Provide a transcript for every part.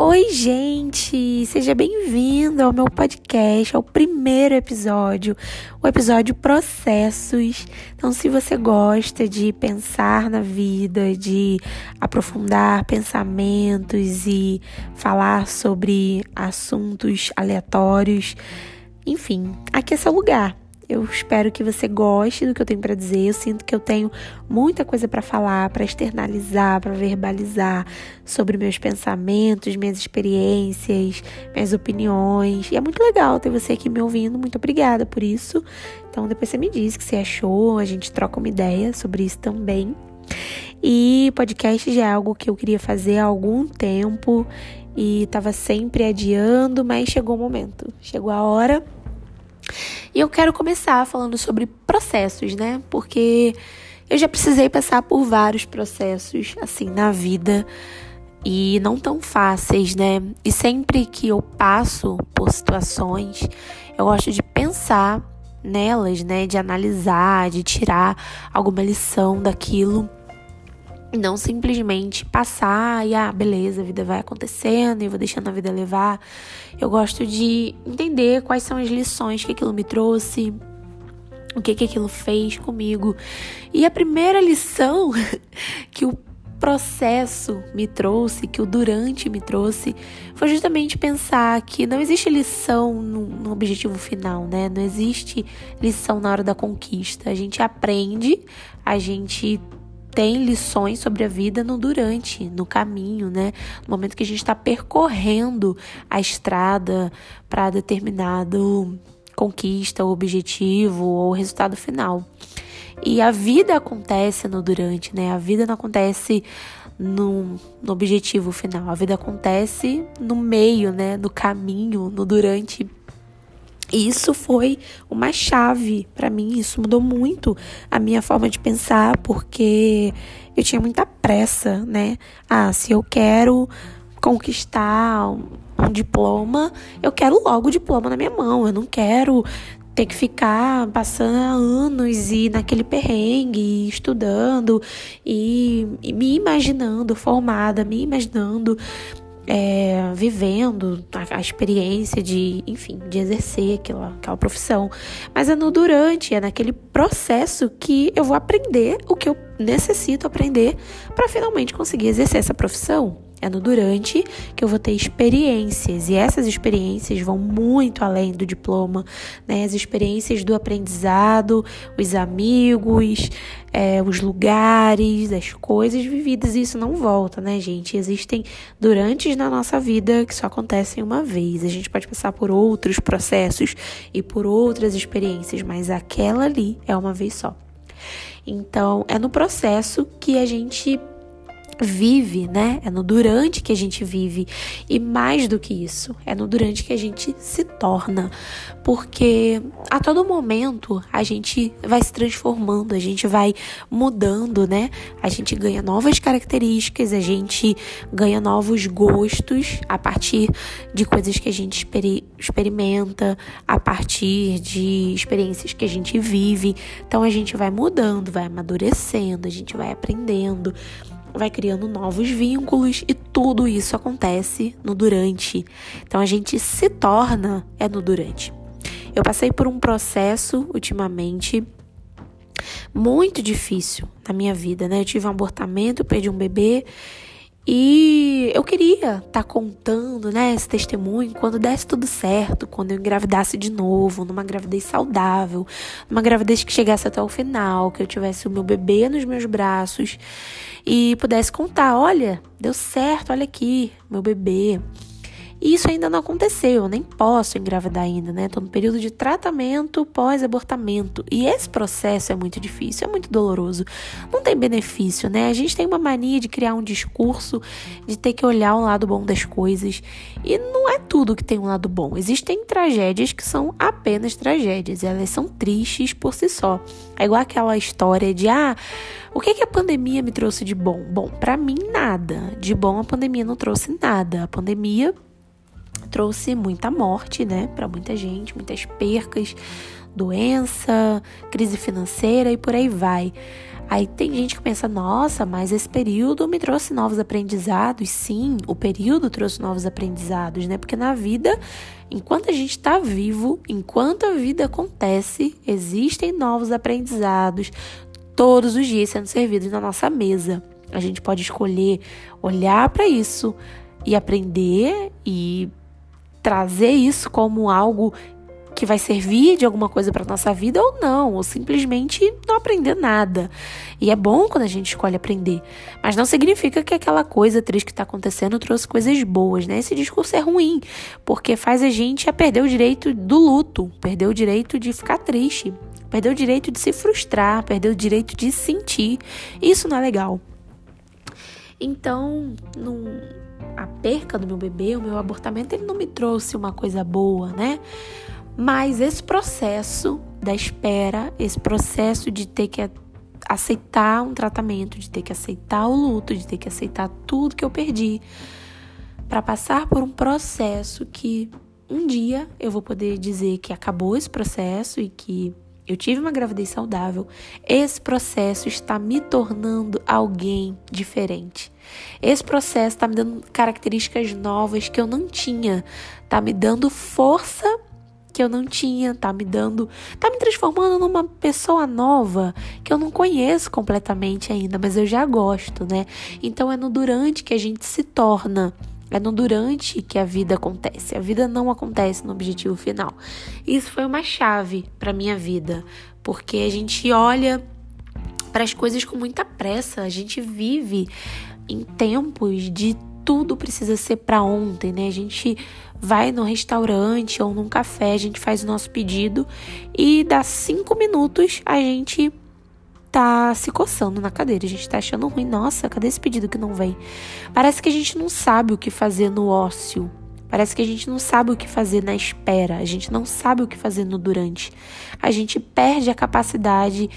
Oi, gente! Seja bem-vindo ao meu podcast, ao primeiro episódio, o episódio Processos. Então, se você gosta de pensar na vida, de aprofundar pensamentos e falar sobre assuntos aleatórios, enfim, aqui é seu lugar. Eu espero que você goste do que eu tenho para dizer. Eu sinto que eu tenho muita coisa para falar, para externalizar, para verbalizar sobre meus pensamentos, minhas experiências, minhas opiniões. E é muito legal ter você aqui me ouvindo. Muito obrigada por isso. Então depois você me diz o que você achou, a gente troca uma ideia sobre isso também. E podcast já é algo que eu queria fazer há algum tempo e estava sempre adiando, mas chegou o momento, chegou a hora. E eu quero começar falando sobre processos, né? Porque eu já precisei passar por vários processos assim na vida e não tão fáceis, né? E sempre que eu passo por situações, eu gosto de pensar nelas, né? De analisar, de tirar alguma lição daquilo não simplesmente passar e, ah, beleza, a vida vai acontecendo e vou deixando a vida levar. Eu gosto de entender quais são as lições que aquilo me trouxe, o que, que aquilo fez comigo. E a primeira lição que o processo me trouxe, que o durante me trouxe, foi justamente pensar que não existe lição no, objetivo final, né? Não existe lição na hora da conquista. A gente aprende, a gente tem lições sobre a vida no durante, no caminho, né? No momento que a gente está percorrendo a estrada para determinado conquista, ou objetivo ou resultado final. E a vida acontece no durante, né? A vida não acontece no, no objetivo final. A vida acontece no meio, né? No caminho, no durante isso foi uma chave para mim, isso mudou muito a minha forma de pensar, porque eu tinha muita pressa, né? Ah, se eu quero conquistar um, diploma, eu quero logo o diploma na minha mão, eu não quero ter que ficar passando anos e naquele perrengue, estudando e, e me imaginando formada, me imaginando é, vivendo a, a, experiência de, enfim, de exercer aquela, aquela profissão. Mas é no durante, é naquele processo que eu vou aprender o que eu necessito aprender para finalmente conseguir exercer essa profissão. É no durante que eu vou ter experiências, e essas experiências vão muito além do diploma, né? As experiências do aprendizado, os amigos, é, os lugares, as coisas vividas, e isso não volta, né, gente? Existem durantes na nossa vida que só acontecem uma vez. A gente pode passar por outros processos e por outras experiências, mas aquela ali é uma vez só. Então, é no processo que a gente vive, né? É no durante que a gente vive. E mais do que isso, é no durante que a gente se torna. Porque a todo momento a gente vai se transformando, a gente vai mudando, né? A gente ganha novas características, a gente ganha novos gostos a partir de coisas que a gente experimenta, a partir de experiências que a gente vive. Então a gente vai mudando, vai amadurecendo, a gente vai aprendendo vai criando novos vínculos e tudo isso acontece no durante. Então a gente se torna é no durante. Eu passei por um processo ultimamente muito difícil na minha vida, né? Eu tive um abortamento, perdi um bebê e eu queria estar tá contando, né, esse testemunho quando desse tudo certo, quando eu engravidasse de novo, numa gravidez saudável, numa gravidez que chegasse até o final, que eu tivesse o meu bebê nos meus braços e pudesse contar: olha, deu certo, olha aqui, meu bebê. E isso ainda não aconteceu, eu nem posso engravidar ainda, né? Tô no período de tratamento pós-abortamento. E esse processo é muito difícil, é muito doloroso. Não tem benefício, né? A gente tem uma mania de criar um discurso, de ter que olhar o lado bom das coisas. E não é tudo que tem um lado bom. Existem tragédias que são apenas tragédias, elas são tristes por si só. É igual aquela história de ah, o que, que a pandemia me trouxe de bom? Bom, para mim nada. De bom a pandemia não trouxe nada. A pandemia trouxe muita morte, né, para muita gente, muitas percas, doença, crise financeira e por aí vai. Aí tem gente que pensa, nossa, mas esse período me trouxe novos aprendizados. Sim, o período trouxe novos aprendizados, né? Porque na vida, enquanto a gente está vivo, enquanto a vida acontece, existem novos aprendizados todos os dias sendo servidos na nossa mesa. A gente pode escolher olhar para isso e aprender e trazer isso como algo que vai servir de alguma coisa para nossa vida ou não, ou simplesmente não aprender nada. E é bom quando a gente escolhe aprender, mas não significa que aquela coisa triste que está acontecendo trouxe coisas boas, né? Esse discurso é ruim, porque faz a gente a perder o direito do luto, perder o direito de ficar triste, perder o direito de se frustrar, perder o direito de sentir. Isso não é legal. Então, num, a perca do meu bebê, o meu abortamento, ele não me trouxe uma coisa boa, né? Mas esse processo da espera, esse processo de ter que aceitar um tratamento, de ter que aceitar o luto, de ter que aceitar tudo que eu perdi, para passar por um processo que um dia eu vou poder dizer que acabou esse processo e que eu tive uma gravidez saudável, esse processo está me tornando alguém diferente. Esse processo está me dando características novas que eu não tinha, está me dando força que eu não tinha, tá me dando, tá me transformando numa pessoa nova que eu não conheço completamente ainda, mas eu já gosto, né? Então é no durante que a gente se torna é no durante que a vida acontece. A vida não acontece no objetivo final. Isso foi uma chave para minha vida, porque a gente olha para as coisas com muita pressa. A gente vive em tempos de tudo precisa ser para ontem, né? A gente vai no restaurante ou num café, a gente faz o nosso pedido e dá cinco minutos a gente tá se coçando na cadeira, a gente tá achando ruim. Nossa, cadê esse pedido que não vem? Parece que a gente não sabe o que fazer no ócio. Parece que a gente não sabe o que fazer na espera, a gente não sabe o que fazer no durante. A gente perde a capacidade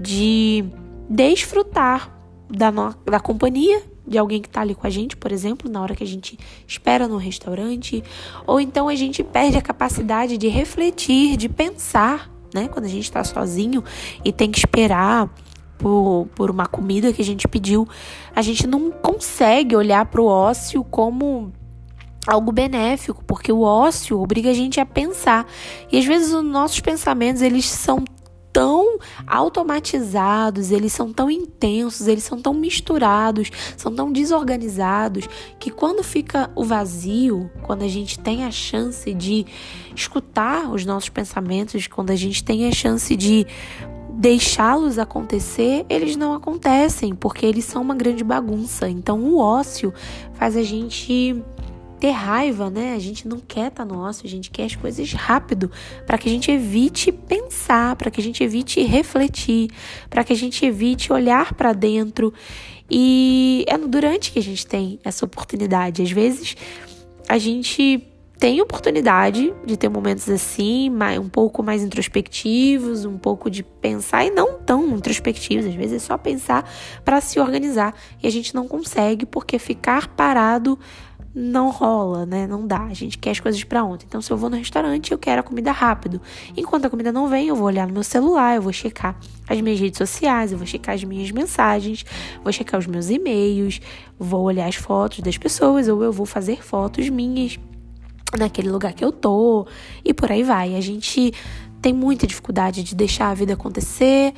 de desfrutar da, no, da companhia de alguém que está ali com a gente, por exemplo, na hora que a gente espera no restaurante, ou então a gente perde a capacidade de refletir, de pensar, né? Quando a gente está sozinho e tem que esperar por, por uma comida que a gente pediu, a gente não consegue olhar para o ócio como algo benéfico, porque o ócio obriga a gente a pensar. E às vezes os nossos pensamentos, eles são tão automatizados, eles são tão intensos, eles são tão misturados, são tão desorganizados que quando fica o vazio, quando a gente tem a chance de escutar os nossos pensamentos, quando a gente tem a chance de deixá-los acontecer, eles não acontecem, porque eles são uma grande bagunça. Então o ócio faz a gente ter raiva, né? A gente não quer tá no ócio, a gente quer as coisas rápido, para que a gente evite pensar, para que a gente evite refletir, para que a gente evite olhar para dentro. E é no durante que a gente tem essa oportunidade. Às vezes a gente tem oportunidade de ter momentos assim, um pouco mais introspectivos, um pouco de pensar e não tão introspectivos, às vezes é só pensar para se organizar e a gente não consegue porque ficar parado não rola, né? Não dá. A gente quer as coisas para ontem. Então, se eu vou no restaurante, eu quero a comida rápido. Enquanto a comida não vem, eu vou olhar no meu celular, eu vou checar as minhas redes sociais, eu vou checar as minhas mensagens, vou checar os meus e-mails, vou olhar as fotos das pessoas ou eu vou fazer fotos minhas naquele lugar que eu tô e por aí vai. A gente tem muita dificuldade de deixar a vida acontecer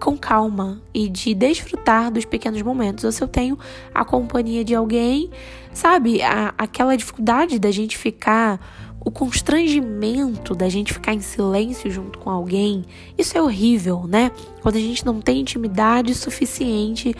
com calma e de desfrutar dos pequenos momentos. Ou se eu tenho a companhia de alguém, sabe, a, aquela dificuldade da gente ficar o constrangimento da gente ficar em silêncio junto com alguém, isso é horrível, né? Quando a gente não tem intimidade suficiente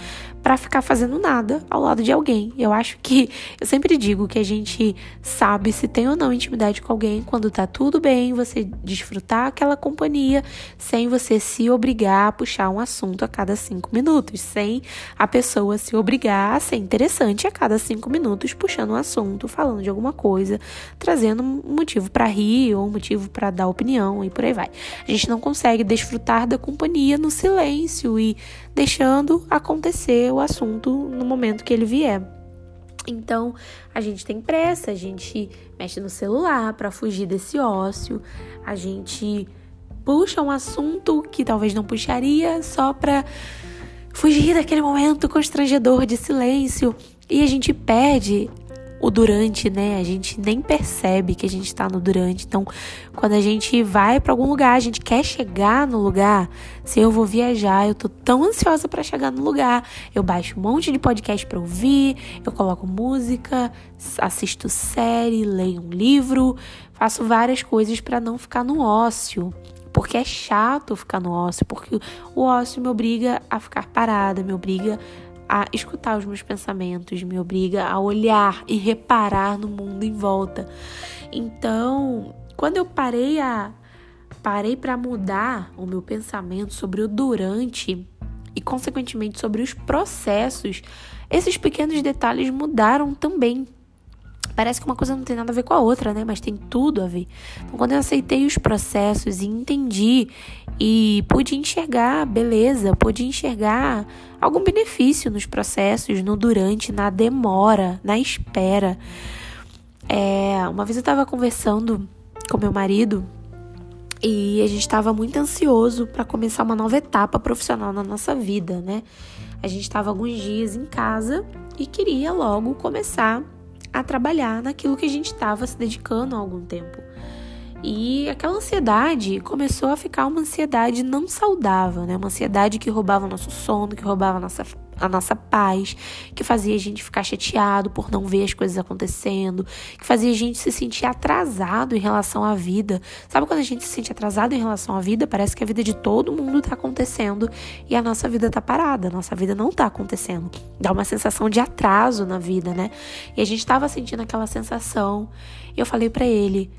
para ficar fazendo nada ao lado de alguém. Eu acho que eu sempre digo que a gente sabe se tem ou não intimidade com alguém quando tá tudo bem, você desfrutar aquela companhia sem você se obrigar a puxar um assunto a cada cinco minutos, sem a pessoa se obrigar a ser interessante a cada cinco minutos puxando um assunto, falando de alguma coisa, trazendo um motivo para rir ou um motivo para dar opinião e por aí vai. A gente não consegue desfrutar da companhia no silêncio e deixando acontecer o assunto no momento que ele vier. Então, a gente tem pressa, a gente mexe no celular para fugir desse ócio, a gente puxa um assunto que talvez não puxaria só para fugir daquele momento constrangedor de silêncio e a gente perde o durante, né? A gente nem percebe que a gente tá no durante. Então, quando a gente vai para algum lugar, a gente quer chegar no lugar. Se eu vou viajar, eu tô tão ansiosa para chegar no lugar. Eu baixo um monte de podcast para ouvir, eu coloco música, assisto série, leio um livro, faço várias coisas para não ficar no ócio porque é chato ficar no ócio, porque o ócio me obriga a ficar parada, me obriga a escutar os meus pensamentos, me obriga a olhar e reparar no mundo em volta. Então, quando eu parei a parei para mudar o meu pensamento sobre o durante e consequentemente sobre os processos, esses pequenos detalhes mudaram também. Parece que uma coisa não tem nada a ver com a outra, né? Mas tem tudo a ver. Então, quando eu aceitei os processos e entendi e pude enxergar beleza, pude enxergar algum benefício nos processos, no durante, na demora, na espera. É, uma vez eu estava conversando com meu marido e a gente estava muito ansioso para começar uma nova etapa profissional na nossa vida, né? A gente estava alguns dias em casa e queria logo começar a trabalhar naquilo que a gente estava se dedicando há algum tempo. E aquela ansiedade começou a ficar uma ansiedade não saudável, né? Uma ansiedade que roubava nosso sono, que roubava nossa, a nossa paz, que fazia a gente ficar chateado por não ver as coisas acontecendo, que fazia a gente se sentir atrasado em relação à vida. Sabe quando a gente se sente atrasado em relação à vida? Parece que a vida de todo mundo tá acontecendo e a nossa vida tá parada, a nossa vida não tá acontecendo. Dá uma sensação de atraso na vida, né? E a gente tava sentindo aquela sensação. E eu falei para ele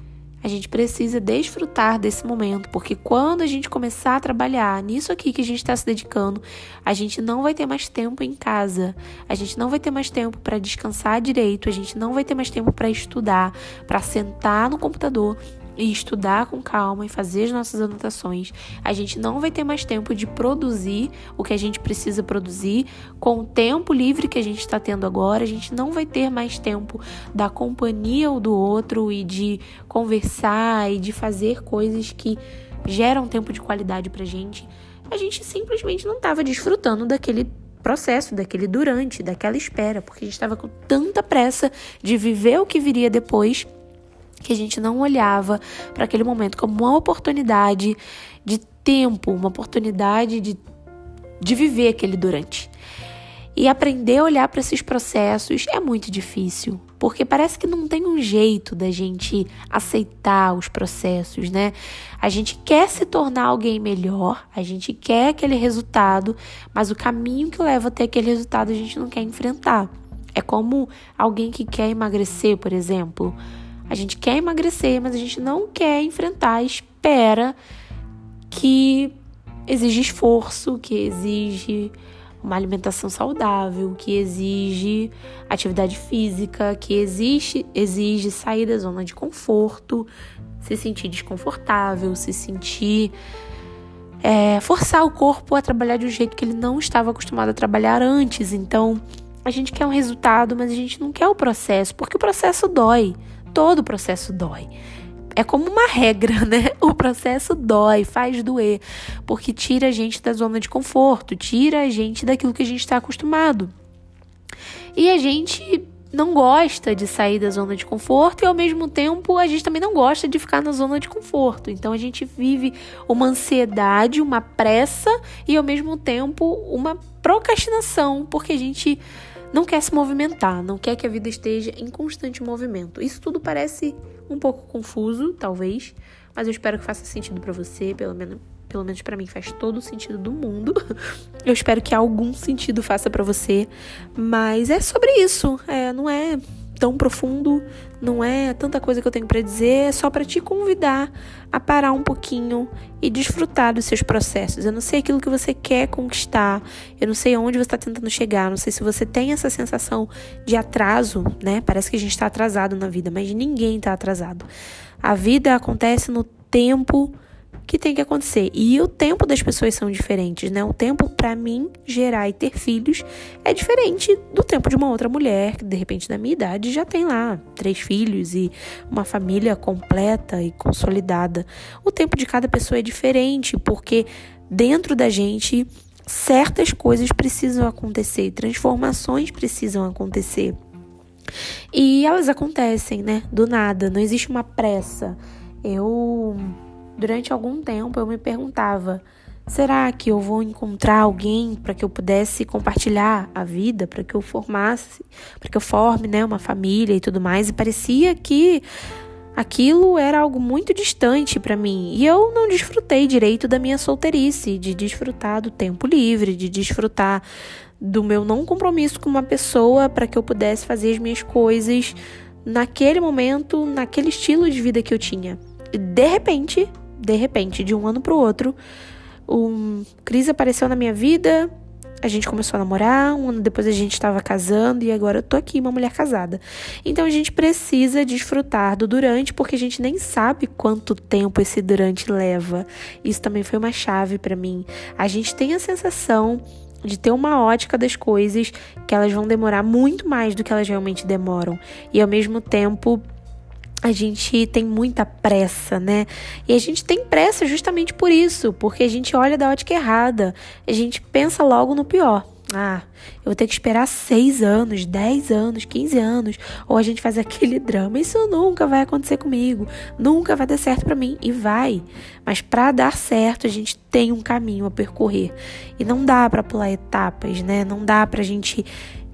a gente precisa desfrutar desse momento, porque quando a gente começar a trabalhar nisso aqui que a gente está se dedicando, a gente não vai ter mais tempo em casa, a gente não vai ter mais tempo para descansar direito, a gente não vai ter mais tempo para estudar, para sentar no computador e estudar com calma e fazer as nossas anotações, a gente não vai ter mais tempo de produzir o que a gente precisa produzir com o tempo livre que a gente está tendo agora. A gente não vai ter mais tempo da companhia ou do outro e de conversar e de fazer coisas que geram tempo de qualidade para gente. A gente simplesmente não estava desfrutando daquele processo, daquele durante, daquela espera, porque a gente estava com tanta pressa de viver o que viria depois que a gente não olhava para aquele momento como uma oportunidade de tempo, uma oportunidade de, de viver aquele durante. E aprender a olhar para esses processos é muito difícil, porque parece que não tem um jeito da gente aceitar os processos, né? A gente quer se tornar alguém melhor, a gente quer aquele resultado, mas o caminho que leva até aquele resultado a gente não quer enfrentar. É como alguém que quer emagrecer, por exemplo. A gente quer emagrecer, mas a gente não quer enfrentar a espera que exige esforço, que exige uma alimentação saudável, que exige atividade física, que exige, exige sair da zona de conforto, se sentir desconfortável, se sentir. É, forçar o corpo a trabalhar de um jeito que ele não estava acostumado a trabalhar antes. Então, a gente quer um resultado, mas a gente não quer o processo, porque o processo dói todo o processo dói. É como uma regra, né? O processo dói, faz doer, porque tira a gente da zona de conforto, tira a gente daquilo que a gente está acostumado. E a gente não gosta de sair da zona de conforto e ao mesmo tempo a gente também não gosta de ficar na zona de conforto. Então a gente vive uma ansiedade, uma pressa e ao mesmo tempo uma procrastinação, porque a gente não quer se movimentar, não quer que a vida esteja em constante movimento. Isso tudo parece um pouco confuso, talvez, mas eu espero que faça sentido para você, pelo menos pelo menos para mim faz todo o sentido do mundo. Eu espero que algum sentido faça para você, mas é sobre isso. É, não é tão profundo, não é tanta coisa que eu tenho para dizer, é só para te convidar a parar um pouquinho e desfrutar dos seus processos. Eu não sei aquilo que você quer conquistar, eu não sei onde você está tentando chegar, não sei se você tem essa sensação de atraso, né? Parece que a gente está atrasado na vida, mas ninguém está atrasado. A vida acontece no tempo que tem que acontecer. E o tempo das pessoas são diferentes, né? O tempo para mim gerar e ter filhos é diferente do tempo de uma outra mulher que de repente da minha idade já tem lá três filhos e uma família completa e consolidada. O tempo de cada pessoa é diferente porque dentro da gente certas coisas precisam acontecer, transformações precisam acontecer. E elas acontecem, né? Do nada, não existe uma pressa. Eu, durante algum tempo, eu me perguntava: será que eu vou encontrar alguém para que eu pudesse compartilhar a vida, para que eu formasse, para que eu forme, né, uma família e tudo mais? E parecia que Aquilo era algo muito distante para mim e eu não desfrutei direito da minha solteirice, de desfrutar do tempo livre, de desfrutar do meu não compromisso com uma pessoa para que eu pudesse fazer as minhas coisas naquele momento, naquele estilo de vida que eu tinha. E de repente, de repente, de um ano para o outro, um crise apareceu na minha vida, a gente começou a namorar, um ano depois a gente estava casando e agora eu tô aqui, uma mulher casada. Então a gente precisa desfrutar do durante, porque a gente nem sabe quanto tempo esse durante leva. Isso também foi uma chave para mim. A gente tem a sensação de ter uma ótica das coisas que elas vão demorar muito mais do que elas realmente demoram. E ao mesmo tempo, a gente tem muita pressa, né? E a gente tem pressa justamente por isso, porque a gente olha da ótica errada, a gente pensa logo no pior. Ah, eu vou ter que esperar seis anos, dez anos, quinze anos, ou a gente faz aquele drama. Isso nunca vai acontecer comigo, nunca vai dar certo para mim e vai. Mas para dar certo, a gente tem um caminho a percorrer e não dá para pular etapas, né? Não dá pra gente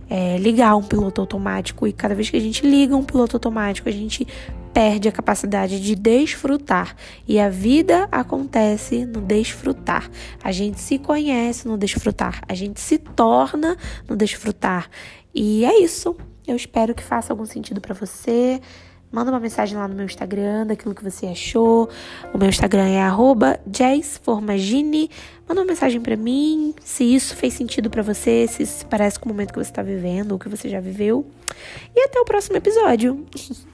é, ligar um piloto automático e cada vez que a gente liga um piloto automático, a gente perde a capacidade de desfrutar. E a vida acontece no desfrutar. A gente se conhece no desfrutar. A gente se torna no desfrutar. E é isso. Eu espero que faça algum sentido para você. Manda uma mensagem lá no meu Instagram daquilo que você achou. O meu Instagram é jazzformagine. Manda uma mensagem para mim se isso fez sentido para você, se isso parece com o momento que você está vivendo ou que você já viveu. E até o próximo episódio.